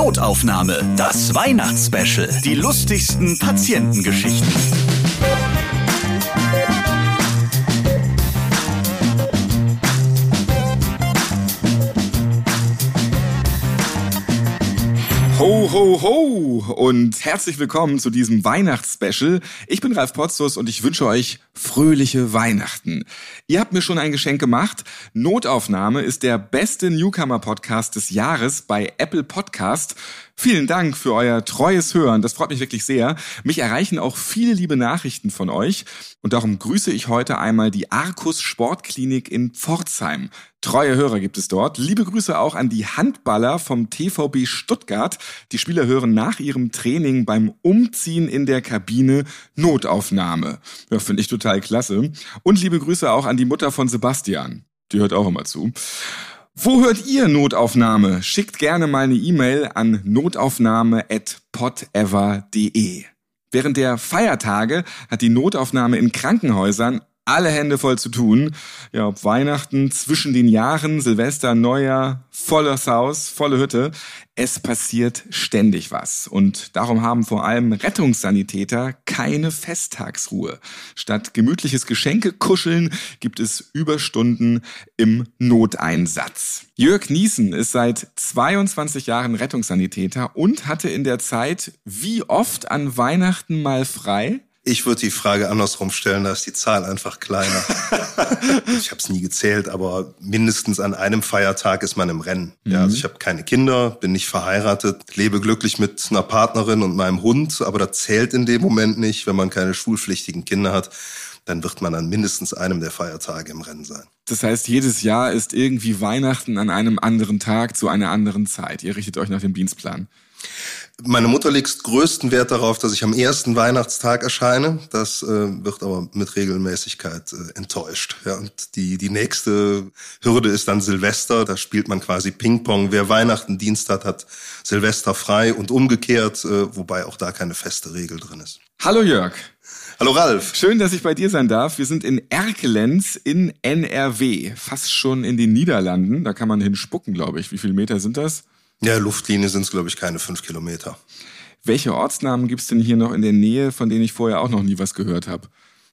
Notaufnahme, das Weihnachtsspecial. Die lustigsten Patientengeschichten. Ho, ho, ho und herzlich willkommen zu diesem Weihnachtsspecial. Ich bin Ralf Potzus und ich wünsche euch fröhliche Weihnachten. Ihr habt mir schon ein Geschenk gemacht. Notaufnahme ist der beste Newcomer-Podcast des Jahres bei Apple Podcast. Vielen Dank für euer treues Hören. Das freut mich wirklich sehr. Mich erreichen auch viele liebe Nachrichten von euch. Und darum grüße ich heute einmal die Arcus Sportklinik in Pforzheim. Treue Hörer gibt es dort. Liebe Grüße auch an die Handballer vom TVB Stuttgart. Die Spieler hören nach ihrem Training beim Umziehen in der Kabine Notaufnahme. Ja, finde ich total klasse. Und liebe Grüße auch an die Mutter von Sebastian. Die hört auch immer zu. Wo hört ihr Notaufnahme? Schickt gerne mal eine E-Mail an notaufnahme.podever.de. Während der Feiertage hat die Notaufnahme in Krankenhäusern alle Hände voll zu tun. Ja, ob Weihnachten, zwischen den Jahren, Silvester, Neujahr, volles Haus, volle Hütte. Es passiert ständig was. Und darum haben vor allem Rettungssanitäter keine Festtagsruhe. Statt gemütliches Geschenkekuscheln gibt es Überstunden im Noteinsatz. Jörg Niesen ist seit 22 Jahren Rettungssanitäter und hatte in der Zeit wie oft an Weihnachten mal frei? Ich würde die Frage andersrum stellen, da ist die Zahl einfach kleiner. ich habe es nie gezählt, aber mindestens an einem Feiertag ist man im Rennen. Mhm. Ja, also ich habe keine Kinder, bin nicht verheiratet, lebe glücklich mit einer Partnerin und meinem Hund, aber das zählt in dem Moment nicht, wenn man keine schulpflichtigen Kinder hat. Dann wird man an mindestens einem der Feiertage im Rennen sein. Das heißt, jedes Jahr ist irgendwie Weihnachten an einem anderen Tag zu einer anderen Zeit. Ihr richtet euch nach dem Dienstplan. Meine Mutter legt größten Wert darauf, dass ich am ersten Weihnachtstag erscheine. Das äh, wird aber mit Regelmäßigkeit äh, enttäuscht. Ja, und die, die nächste Hürde ist dann Silvester. Da spielt man quasi Ping-Pong. Wer Weihnachten Dienst hat, hat Silvester frei und umgekehrt, äh, wobei auch da keine feste Regel drin ist. Hallo Jörg. Hallo Ralf. Schön, dass ich bei dir sein darf. Wir sind in Erkelenz in NRW, fast schon in den Niederlanden. Da kann man hinspucken, glaube ich. Wie viele Meter sind das? Ja, Luftlinie sind es, glaube ich, keine fünf Kilometer. Welche Ortsnamen gibt es denn hier noch in der Nähe, von denen ich vorher auch noch nie was gehört habe?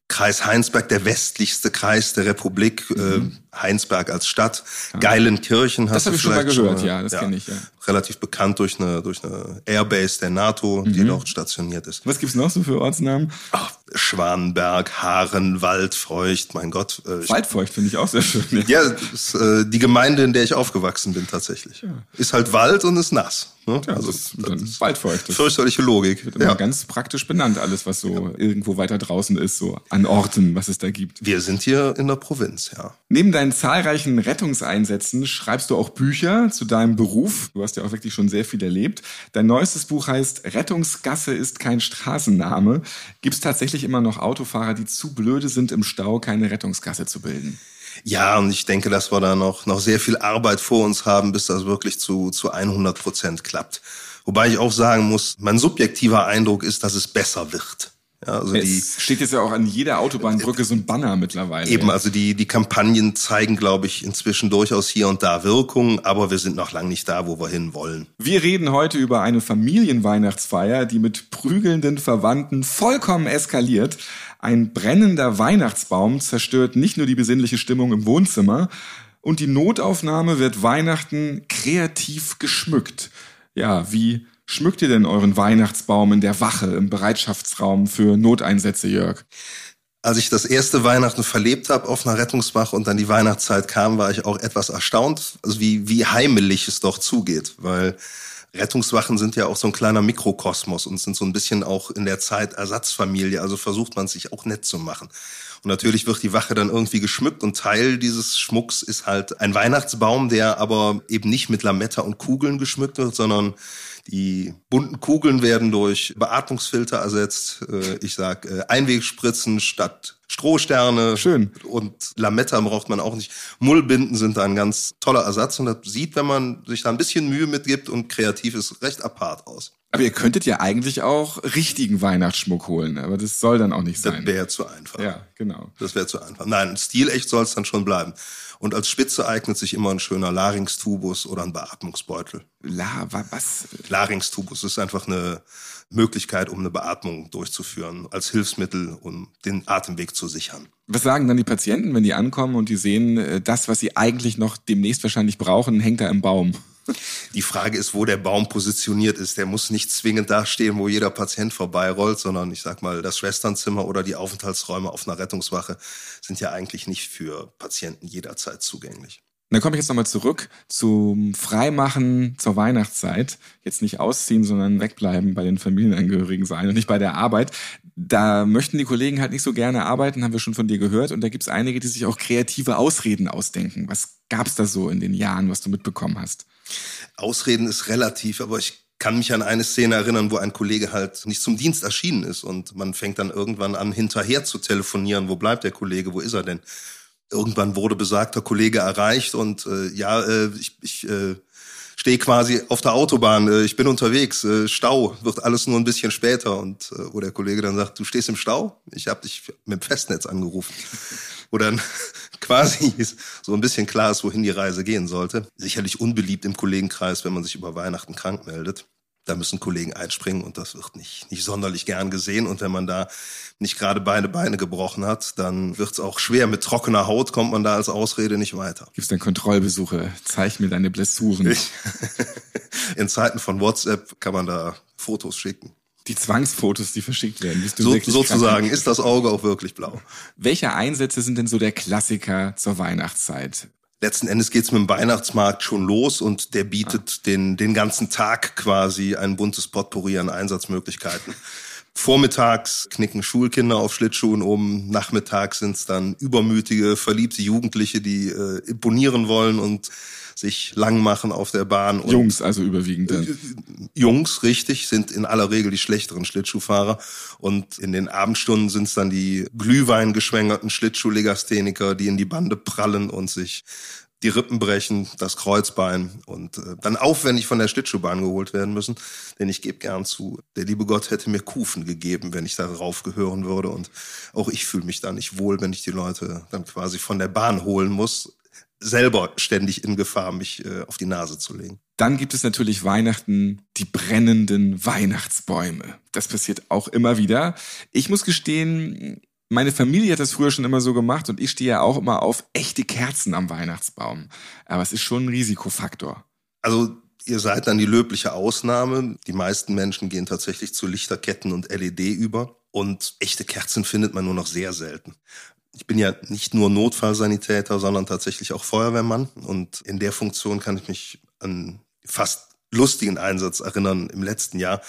Kreis Heinsberg, der westlichste Kreis der Republik, mhm. Heinsberg als Stadt. Ja. Geilenkirchen hast das du vielleicht schon mal gehört, schon, ja, das ja, kenne ich, ja. Relativ bekannt durch eine, durch eine Airbase der NATO, mhm. die dort stationiert ist. Was gibt's noch so für Ortsnamen? Ach, Schwanenberg, Haaren, Waldfeucht, mein Gott. Äh, Waldfeucht finde ich auch sehr schön. Ja, ja ist, äh, die Gemeinde, in der ich aufgewachsen bin tatsächlich. Ja. Ist halt Wald und ist nass. Ne? Ja, also, das ist das Waldfeucht. Fürchterliche Logik. Wird immer ganz praktisch benannt, alles, was so irgendwo weiter draußen ist, so an Orten, was es da gibt. Wir sind hier in der Provinz, ja. Neben deinen zahlreichen Rettungseinsätzen schreibst du auch Bücher zu deinem Beruf. Du hast ja auch wirklich schon sehr viel erlebt. Dein neuestes Buch heißt Rettungsgasse ist kein Straßenname. Gibt es tatsächlich immer noch Autofahrer, die zu blöde sind, im Stau keine Rettungsgasse zu bilden? Ja, und ich denke, dass wir da noch, noch sehr viel Arbeit vor uns haben, bis das wirklich zu, zu 100 Prozent klappt. Wobei ich auch sagen muss, mein subjektiver Eindruck ist, dass es besser wird. Ja, also es die, steht jetzt ja auch an jeder Autobahnbrücke so ein Banner mittlerweile. Eben, also die, die Kampagnen zeigen, glaube ich, inzwischen durchaus hier und da Wirkung, aber wir sind noch lange nicht da, wo wir hin wollen. Wir reden heute über eine Familienweihnachtsfeier, die mit prügelnden Verwandten vollkommen eskaliert. Ein brennender Weihnachtsbaum zerstört nicht nur die besinnliche Stimmung im Wohnzimmer, und die Notaufnahme wird Weihnachten kreativ geschmückt. Ja, wie schmückt ihr denn euren Weihnachtsbaum in der Wache im Bereitschaftsraum für Noteinsätze, Jörg? Als ich das erste Weihnachten verlebt habe auf einer Rettungswache und dann die Weihnachtszeit kam, war ich auch etwas erstaunt, also wie, wie heimelig es doch zugeht, weil Rettungswachen sind ja auch so ein kleiner Mikrokosmos und sind so ein bisschen auch in der Zeit Ersatzfamilie, also versucht man sich auch nett zu machen. Und natürlich wird die Wache dann irgendwie geschmückt und Teil dieses Schmucks ist halt ein Weihnachtsbaum, der aber eben nicht mit Lametta und Kugeln geschmückt wird, sondern die bunten Kugeln werden durch Beatmungsfilter ersetzt. Äh, ich sag äh, Einwegspritzen statt Strohsterne. Schön. Und Lametta braucht man auch nicht. Mullbinden sind da ein ganz toller Ersatz und das sieht, wenn man sich da ein bisschen Mühe mitgibt und kreativ ist, recht apart aus. Aber ihr könntet ja eigentlich auch richtigen Weihnachtsschmuck holen, aber das soll dann auch nicht sein. Das wäre zu einfach. Ja, genau. Das wäre zu einfach. Nein, stilecht soll es dann schon bleiben. Und als Spitze eignet sich immer ein schöner Larynxtubus oder ein Beatmungsbeutel. La, was? Larynxtubus ist einfach eine Möglichkeit, um eine Beatmung durchzuführen, als Hilfsmittel, um den Atemweg zu sichern. Was sagen dann die Patienten, wenn die ankommen und die sehen, äh, das, was sie eigentlich noch demnächst wahrscheinlich brauchen, hängt da im Baum? Die Frage ist, wo der Baum positioniert ist. Der muss nicht zwingend da stehen, wo jeder Patient vorbeirollt, sondern ich sag mal, das Schwesternzimmer oder die Aufenthaltsräume auf einer Rettungswache sind ja eigentlich nicht für Patienten jederzeit zugänglich. Dann komme ich jetzt nochmal zurück zum Freimachen zur Weihnachtszeit. Jetzt nicht ausziehen, sondern wegbleiben bei den Familienangehörigen sein und nicht bei der Arbeit. Da möchten die Kollegen halt nicht so gerne arbeiten, haben wir schon von dir gehört. Und da gibt es einige, die sich auch kreative Ausreden ausdenken. Was gab es da so in den Jahren, was du mitbekommen hast? Ausreden ist relativ, aber ich kann mich an eine Szene erinnern, wo ein Kollege halt nicht zum Dienst erschienen ist und man fängt dann irgendwann an, hinterher zu telefonieren. Wo bleibt der Kollege? Wo ist er denn? Irgendwann wurde besagter Kollege erreicht und äh, ja, äh, ich, ich äh, stehe quasi auf der Autobahn, äh, ich bin unterwegs, äh, Stau, wird alles nur ein bisschen später und äh, wo der Kollege dann sagt, du stehst im Stau? Ich habe dich mit dem Festnetz angerufen. wo dann quasi so ein bisschen klar ist, wohin die Reise gehen sollte. Sicherlich unbeliebt im Kollegenkreis, wenn man sich über Weihnachten krank meldet. Da müssen Kollegen einspringen und das wird nicht, nicht sonderlich gern gesehen. Und wenn man da nicht gerade beide Beine gebrochen hat, dann wird es auch schwer. Mit trockener Haut kommt man da als Ausrede nicht weiter. Gibt es denn Kontrollbesuche? Zeig mir deine Blessuren. In Zeiten von WhatsApp kann man da Fotos schicken die Zwangsfotos, die verschickt werden. So, sozusagen ist das Auge auch wirklich blau. Welche Einsätze sind denn so der Klassiker zur Weihnachtszeit? Letzten Endes geht's mit dem Weihnachtsmarkt schon los und der bietet ah. den, den ganzen Tag quasi ein buntes Potpourri an Einsatzmöglichkeiten. Vormittags knicken Schulkinder auf Schlittschuhen um, nachmittags sind's dann übermütige, verliebte Jugendliche, die äh, imponieren wollen und sich lang machen auf der Bahn. Und Jungs also überwiegend dann. Äh, Jungs, richtig, sind in aller Regel die schlechteren Schlittschuhfahrer. Und in den Abendstunden sind es dann die glühweingeschwängerten Schlittschuhlegastheniker, die in die Bande prallen und sich die Rippen brechen, das Kreuzbein und äh, dann aufwendig von der Schlittschuhbahn geholt werden müssen. Denn ich gebe gern zu, der liebe Gott hätte mir Kufen gegeben, wenn ich darauf gehören würde. Und auch ich fühle mich da nicht wohl, wenn ich die Leute dann quasi von der Bahn holen muss selber ständig in Gefahr, mich äh, auf die Nase zu legen. Dann gibt es natürlich Weihnachten, die brennenden Weihnachtsbäume. Das passiert auch immer wieder. Ich muss gestehen, meine Familie hat das früher schon immer so gemacht und ich stehe ja auch immer auf echte Kerzen am Weihnachtsbaum. Aber es ist schon ein Risikofaktor. Also ihr seid dann die löbliche Ausnahme. Die meisten Menschen gehen tatsächlich zu Lichterketten und LED über. Und echte Kerzen findet man nur noch sehr selten ich bin ja nicht nur Notfallsanitäter, sondern tatsächlich auch Feuerwehrmann. Und in der Funktion kann ich mich an fast lustigen Einsatz erinnern im letzten Jahr,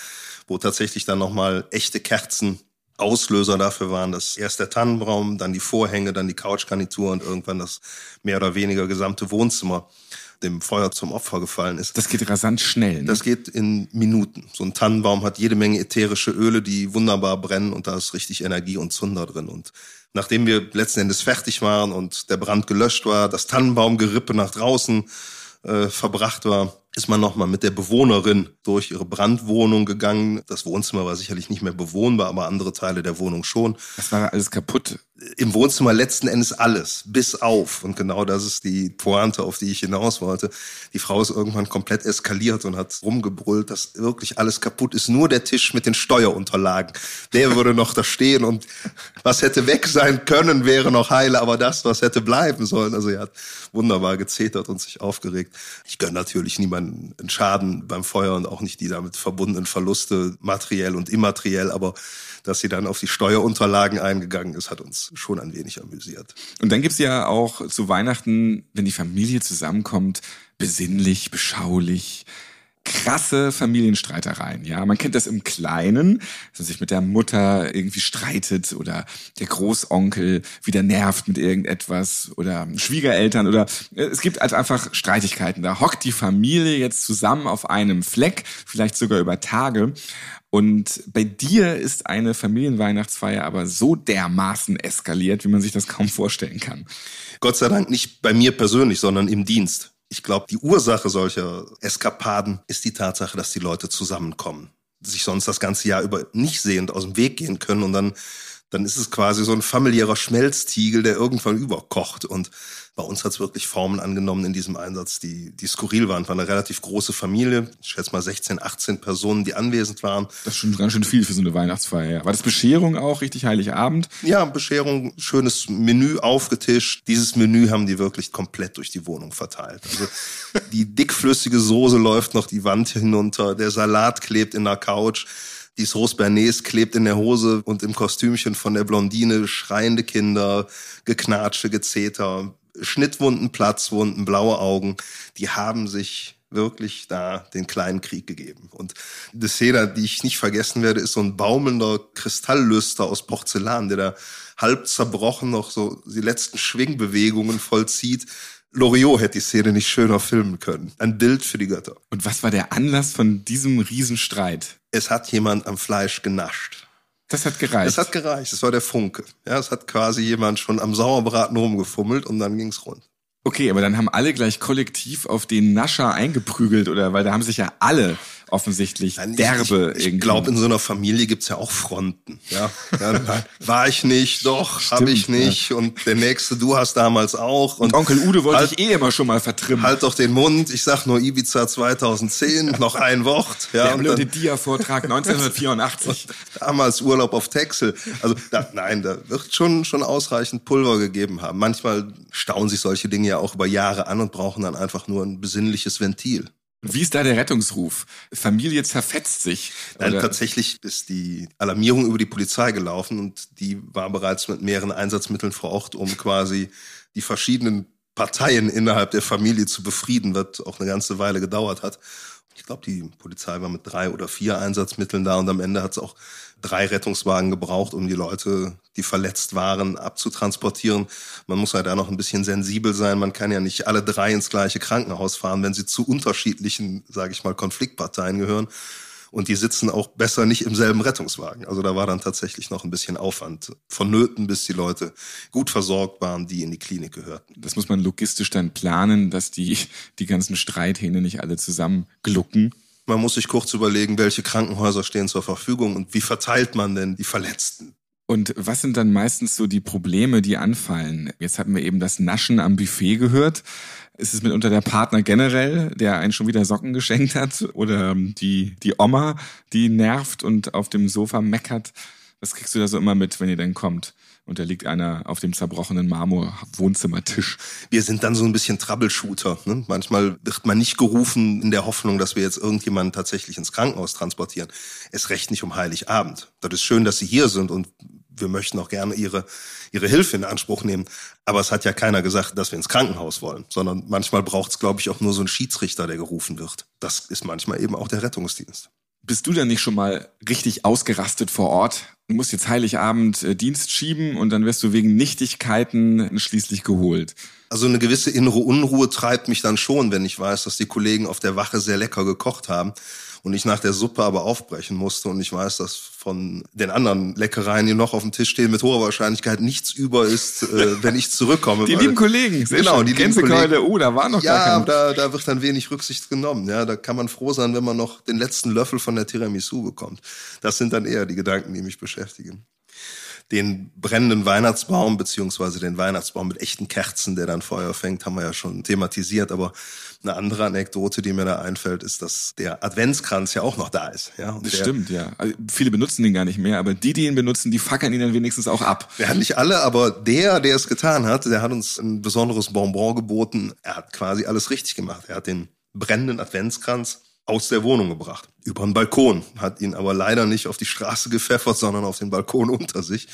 wo tatsächlich dann nochmal echte Kerzen Auslöser dafür waren, dass erst der Tannenbaum, dann die Vorhänge, dann die Couchgarnitur und irgendwann das mehr oder weniger gesamte Wohnzimmer dem Feuer zum Opfer gefallen ist. Das geht rasant schnell. Ne? Das geht in Minuten. So ein Tannenbaum hat jede Menge ätherische Öle, die wunderbar brennen und da ist richtig Energie und Zunder drin. Und nachdem wir letzten Endes fertig waren und der Brand gelöscht war, das Tannenbaumgerippe nach draußen äh, verbracht war, ist man nochmal mit der Bewohnerin durch ihre Brandwohnung gegangen. Das Wohnzimmer war sicherlich nicht mehr bewohnbar, aber andere Teile der Wohnung schon. Das war alles kaputt. Im Wohnzimmer letzten Endes alles, bis auf. Und genau das ist die Pointe, auf die ich hinaus wollte. Die Frau ist irgendwann komplett eskaliert und hat rumgebrüllt, dass wirklich alles kaputt ist. Nur der Tisch mit den Steuerunterlagen. Der würde noch da stehen und was hätte weg sein können, wäre noch heile, aber das, was hätte bleiben sollen. Also er hat wunderbar gezetert und sich aufgeregt. Ich gönne natürlich niemanden einen Schaden beim Feuer und auch nicht die damit verbundenen Verluste materiell und immateriell, aber dass sie dann auf die Steuerunterlagen eingegangen ist, hat uns schon ein wenig amüsiert. Und dann gibt's ja auch zu Weihnachten, wenn die Familie zusammenkommt, besinnlich, beschaulich, krasse Familienstreitereien. Ja, man kennt das im Kleinen, dass man sich mit der Mutter irgendwie streitet oder der Großonkel wieder nervt mit irgendetwas oder Schwiegereltern oder äh, es gibt halt einfach Streitigkeiten. Da hockt die Familie jetzt zusammen auf einem Fleck, vielleicht sogar über Tage. Und bei dir ist eine Familienweihnachtsfeier aber so dermaßen eskaliert, wie man sich das kaum vorstellen kann. Gott sei Dank nicht bei mir persönlich, sondern im Dienst. Ich glaube, die Ursache solcher Eskapaden ist die Tatsache, dass die Leute zusammenkommen. sich sonst das ganze Jahr über nicht sehend aus dem Weg gehen können und dann dann ist es quasi so ein familiärer Schmelztiegel, der irgendwann überkocht. Und bei uns hat es wirklich Formen angenommen in diesem Einsatz, die, die skurril waren. Es war eine relativ große Familie, ich schätze mal 16, 18 Personen, die anwesend waren. Das ist schon ganz schön viel für so eine Weihnachtsfeier. War das Bescherung auch, richtig Heiligabend? Ja, Bescherung, schönes Menü aufgetischt. Dieses Menü haben die wirklich komplett durch die Wohnung verteilt. Also die dickflüssige Soße läuft noch die Wand hinunter, der Salat klebt in der Couch. Die Sauce Bernays klebt in der Hose und im Kostümchen von der Blondine, schreiende Kinder, geknatsche, Gezeter, Schnittwunden, Platzwunden, blaue Augen. Die haben sich wirklich da den kleinen Krieg gegeben. Und die Szene, die ich nicht vergessen werde, ist so ein baumelnder Kristalllüster aus Porzellan, der da halb zerbrochen noch so die letzten Schwingbewegungen vollzieht. Loriot hätte die Szene nicht schöner filmen können. Ein Bild für die Götter. Und was war der Anlass von diesem Riesenstreit? Es hat jemand am Fleisch genascht. Das hat gereicht. Es hat gereicht. Es war der Funke. Ja, es hat quasi jemand schon am Sauerbraten rumgefummelt und dann ging's rund. Okay, aber dann haben alle gleich kollektiv auf den Nascher eingeprügelt oder weil da haben sich ja alle offensichtlich Nein, derbe Ich, ich, glaube, in so einer Familie gibt's ja auch Fronten. Ja, ja war ich nicht, doch, habe ich nicht. Ja. Und der nächste, du hast damals auch. Und, und Onkel Ude wollte halt, ich eh immer schon mal vertrimmen. Halt doch den Mund. Ich sag nur Ibiza 2010, noch ein Wort. Ja, der blöde Dia-Vortrag 1984. damals Urlaub auf Texel. Also da, nein, da wird schon schon ausreichend Pulver gegeben haben. Manchmal stauen sich solche Dinge ja auch über Jahre an und brauchen dann einfach nur ein besinnliches Ventil. Wie ist da der Rettungsruf? Familie zerfetzt sich. Nein, tatsächlich ist die Alarmierung über die Polizei gelaufen und die war bereits mit mehreren Einsatzmitteln vor Ort, um quasi die verschiedenen Parteien innerhalb der Familie zu befrieden, was auch eine ganze Weile gedauert hat. Ich glaube, die Polizei war mit drei oder vier Einsatzmitteln da und am Ende hat es auch drei Rettungswagen gebraucht, um die Leute, die verletzt waren, abzutransportieren. Man muss halt da noch ein bisschen sensibel sein. Man kann ja nicht alle drei ins gleiche Krankenhaus fahren, wenn sie zu unterschiedlichen, sage ich mal, Konfliktparteien gehören. Und die sitzen auch besser nicht im selben Rettungswagen. Also da war dann tatsächlich noch ein bisschen Aufwand vonnöten, bis die Leute gut versorgt waren, die in die Klinik gehörten. Das muss man logistisch dann planen, dass die, die ganzen Streithähne nicht alle zusammen glucken. Man muss sich kurz überlegen, welche Krankenhäuser stehen zur Verfügung und wie verteilt man denn die Verletzten. Und was sind dann meistens so die Probleme, die anfallen? Jetzt hatten wir eben das Naschen am Buffet gehört. Ist es mitunter der Partner generell, der einen schon wieder Socken geschenkt hat? Oder die, die Oma, die nervt und auf dem Sofa meckert? Was kriegst du da so immer mit, wenn ihr denn kommt? und da liegt einer auf dem zerbrochenen Marmor-Wohnzimmertisch. Wir sind dann so ein bisschen Troubleshooter. Ne? Manchmal wird man nicht gerufen in der Hoffnung, dass wir jetzt irgendjemanden tatsächlich ins Krankenhaus transportieren. Es recht nicht um Heiligabend. Das ist schön, dass Sie hier sind und wir möchten auch gerne Ihre, Ihre Hilfe in Anspruch nehmen. Aber es hat ja keiner gesagt, dass wir ins Krankenhaus wollen, sondern manchmal braucht es, glaube ich, auch nur so einen Schiedsrichter, der gerufen wird. Das ist manchmal eben auch der Rettungsdienst. Bist du dann nicht schon mal richtig ausgerastet vor Ort? Du musst jetzt Heiligabend äh, Dienst schieben und dann wirst du wegen Nichtigkeiten schließlich geholt. Also eine gewisse innere Unruhe treibt mich dann schon, wenn ich weiß, dass die Kollegen auf der Wache sehr lecker gekocht haben und ich nach der Suppe aber aufbrechen musste und ich weiß, dass von den anderen Leckereien, die noch auf dem Tisch stehen, mit hoher Wahrscheinlichkeit nichts über ist, äh, wenn ich zurückkomme. Die lieben Kollegen, sehr genau, schön. die lieben Kollegen. Oh, da war noch ja, gar kein... da, da wird dann wenig Rücksicht genommen. Ja, da kann man froh sein, wenn man noch den letzten Löffel von der Tiramisu bekommt. Das sind dann eher die Gedanken, die mich beschäftigen den brennenden Weihnachtsbaum beziehungsweise den Weihnachtsbaum mit echten Kerzen, der dann Feuer fängt, haben wir ja schon thematisiert. Aber eine andere Anekdote, die mir da einfällt, ist, dass der Adventskranz ja auch noch da ist. Ja, und das der, stimmt, ja. Also viele benutzen den gar nicht mehr, aber die, die ihn benutzen, die fackeln ihn dann wenigstens auch ab. Ja, nicht alle, aber der, der es getan hat, der hat uns ein besonderes Bonbon geboten. Er hat quasi alles richtig gemacht. Er hat den brennenden Adventskranz aus der Wohnung gebracht. Über den Balkon. Hat ihn aber leider nicht auf die Straße gepfeffert, sondern auf den Balkon unter sich.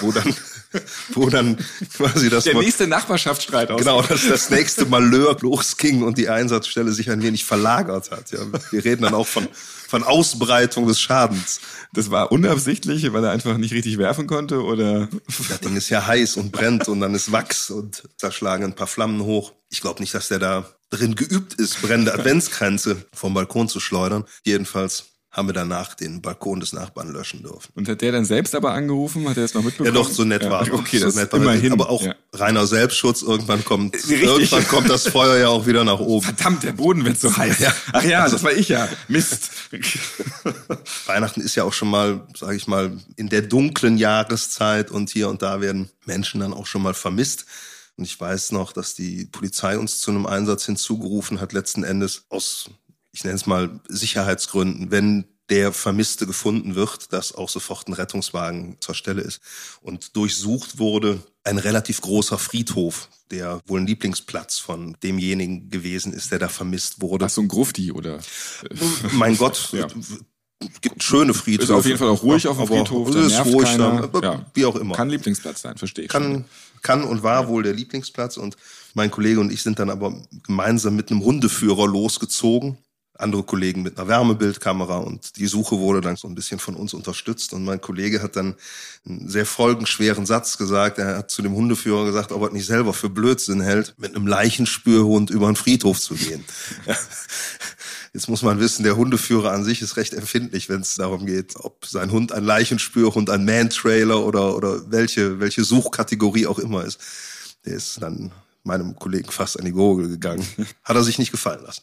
Wo dann, wo dann quasi das... Der nächste Nachbarschaftsstreit aus. Genau, dass das nächste Malheur losging und die Einsatzstelle sich ein wenig verlagert hat. Ja, wir reden dann auch von, von Ausbreitung des Schadens. Das war unabsichtlich, weil er einfach nicht richtig werfen konnte, oder? Das Ding ist ja heiß und brennt und dann ist Wachs und da schlagen ein paar Flammen hoch. Ich glaube nicht, dass der da drin geübt ist, brennende Adventskränze vom Balkon zu schleudern. Jedenfalls haben wir danach den Balkon des Nachbarn löschen dürfen. Und hat der dann selbst aber angerufen? Hat er es noch mitbekommen? Ja, doch, so nett war ja, Okay, so das nett ist immerhin. Aber auch ja. reiner Selbstschutz. Irgendwann kommt, Richtig. irgendwann kommt das Feuer ja auch wieder nach oben. Verdammt, der Boden wird so heiß. Ja. Ach ja, das war ich ja. Mist. Weihnachten ist ja auch schon mal, sage ich mal, in der dunklen Jahreszeit und hier und da werden Menschen dann auch schon mal vermisst. Und ich weiß noch, dass die Polizei uns zu einem Einsatz hinzugerufen hat, letzten Endes aus, ich nenne es mal, Sicherheitsgründen, wenn der Vermisste gefunden wird, dass auch sofort ein Rettungswagen zur Stelle ist. Und durchsucht wurde ein relativ großer Friedhof, der wohl ein Lieblingsplatz von demjenigen gewesen ist, der da vermisst wurde. Ach, so ein Grufti oder? Mein Gott, Ja. gibt schöne Friedhöfe. Ist auf jeden Fall auch ruhig auf dem Friedhof. Ist ruhig keiner. Ja. wie auch immer. Kann Lieblingsplatz sein, verstehe ich. kann, kann und war wohl der Lieblingsplatz. Und mein Kollege und ich sind dann aber gemeinsam mit einem Hundeführer losgezogen. Andere Kollegen mit einer Wärmebildkamera und die Suche wurde dann so ein bisschen von uns unterstützt. Und mein Kollege hat dann einen sehr folgenschweren Satz gesagt. Er hat zu dem Hundeführer gesagt, ob er nicht selber für Blödsinn hält, mit einem Leichenspürhund über einen Friedhof zu gehen. Jetzt muss man wissen, der Hundeführer an sich ist recht empfindlich, wenn es darum geht, ob sein Hund ein Leichenspürhund, ein Man-Trailer oder, oder welche, welche Suchkategorie auch immer ist. Der ist dann meinem Kollegen fast an die Gurgel gegangen. Hat er sich nicht gefallen lassen.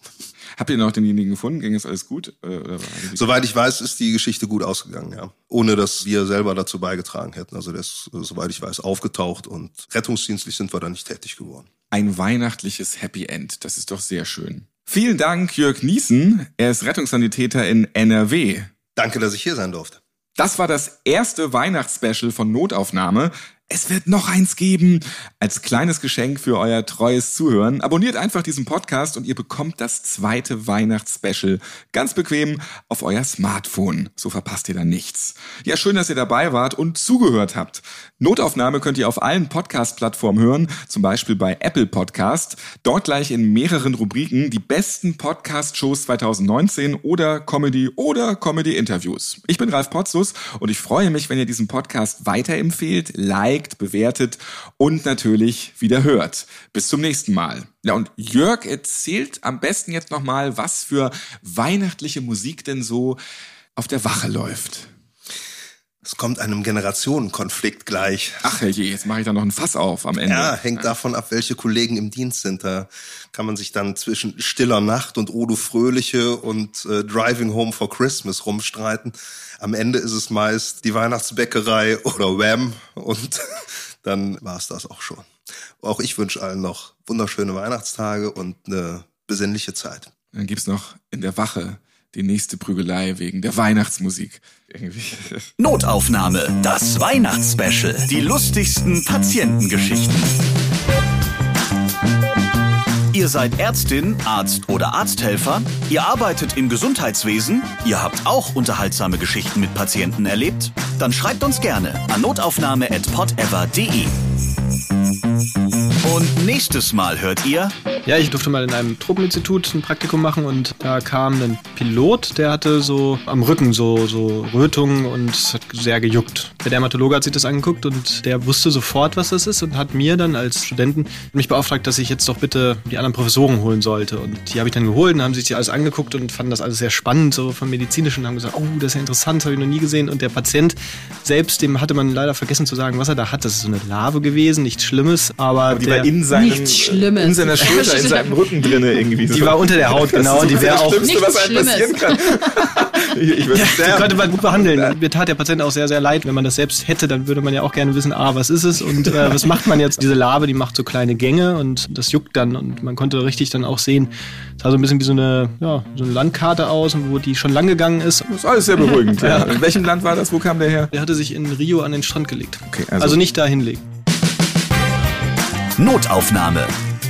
Habt ihr noch denjenigen gefunden? Ging es alles gut? Äh, Soweit ich weiß, ist die Geschichte gut ausgegangen, ja. Ohne dass wir selber dazu beigetragen hätten. Also der ist, äh, soweit ich weiß, aufgetaucht und rettungsdienstlich sind wir da nicht tätig geworden. Ein weihnachtliches Happy End. Das ist doch sehr schön. Vielen Dank, Jörg Niesen. Er ist Rettungssanitäter in NRW. Danke, dass ich hier sein durfte. Das war das erste Weihnachtsspecial von Notaufnahme. Es wird noch eins geben. Als kleines Geschenk für euer treues Zuhören. Abonniert einfach diesen Podcast und ihr bekommt das zweite Weihnachtsspecial ganz bequem auf euer Smartphone. So verpasst ihr dann nichts. Ja, schön, dass ihr dabei wart und zugehört habt. Notaufnahme könnt ihr auf allen Podcast-Plattformen hören, zum Beispiel bei Apple Podcast. Dort gleich in mehreren Rubriken die besten Podcast-Shows 2019 oder Comedy oder Comedy-Interviews. Ich bin Ralf Potzus und ich freue mich, wenn ihr diesen Podcast weiterempfehlt, liked, bewertet und natürlich wieder hört. Bis zum nächsten Mal. Ja, und Jörg erzählt am besten jetzt nochmal, was für weihnachtliche Musik denn so auf der Wache läuft. Es kommt einem Generationenkonflikt gleich. Ach herrje, jetzt mache ich da noch ein Fass auf am Ende. Ja, hängt davon ab, welche Kollegen im Dienst sind. Da kann man sich dann zwischen Stiller Nacht und Odo Fröhliche und äh, Driving Home for Christmas rumstreiten. Am Ende ist es meist die Weihnachtsbäckerei oder Wham und dann war es das auch schon. Auch ich wünsche allen noch wunderschöne Weihnachtstage und eine besinnliche Zeit. Dann gibt's noch in der Wache die nächste Prügelei wegen der Weihnachtsmusik. Notaufnahme, das Weihnachtsspecial. Die lustigsten Patientengeschichten. Ihr seid Ärztin, Arzt oder Arzthelfer? Ihr arbeitet im Gesundheitswesen? Ihr habt auch unterhaltsame Geschichten mit Patienten erlebt? Dann schreibt uns gerne an notaufnahme.podever.de. Und nächstes Mal hört ihr Ja, ich durfte mal in einem Truppeninstitut ein Praktikum machen und da kam ein Pilot, der hatte so am Rücken so, so Rötungen und es hat sehr gejuckt. Der Dermatologe hat sich das angeguckt und der wusste sofort, was das ist und hat mir dann als Studenten mich beauftragt, dass ich jetzt doch bitte die anderen Professoren holen sollte. Und die habe ich dann geholt und haben sich die alles angeguckt und fanden das alles sehr spannend, so vom medizinischen und haben gesagt, oh, das ist ja interessant, das habe ich noch nie gesehen. Und der Patient selbst, dem hatte man leider vergessen zu sagen, was er da hat. Das ist so eine Larve gewesen, nichts Schlimmes, aber Die der, war in seinem, Nichts Schlimmes. in seiner Schulter, in seinem Rücken drinne irgendwie. die war unter der Haut, genau, und die wäre das auch Schlimmste, was einem passieren kann. ich ich würde Die sterben. könnte man gut behandeln. Mir tat der Patient auch sehr, sehr leid. Wenn man das selbst hätte, dann würde man ja auch gerne wissen, ah, was ist es und äh, was macht man jetzt? Diese Larve, die macht so kleine Gänge und das juckt dann und man konnte richtig dann auch sehen, es sah so ein bisschen wie so eine, ja, so eine Landkarte aus, wo die schon lang gegangen ist. Das ist alles sehr beruhigend. Ja. In welchem Land war das? Wo kam der her? Der hatte sich in Rio an den Strand gelegt. Okay, also, also- nicht da hinlegen. Notaufnahme.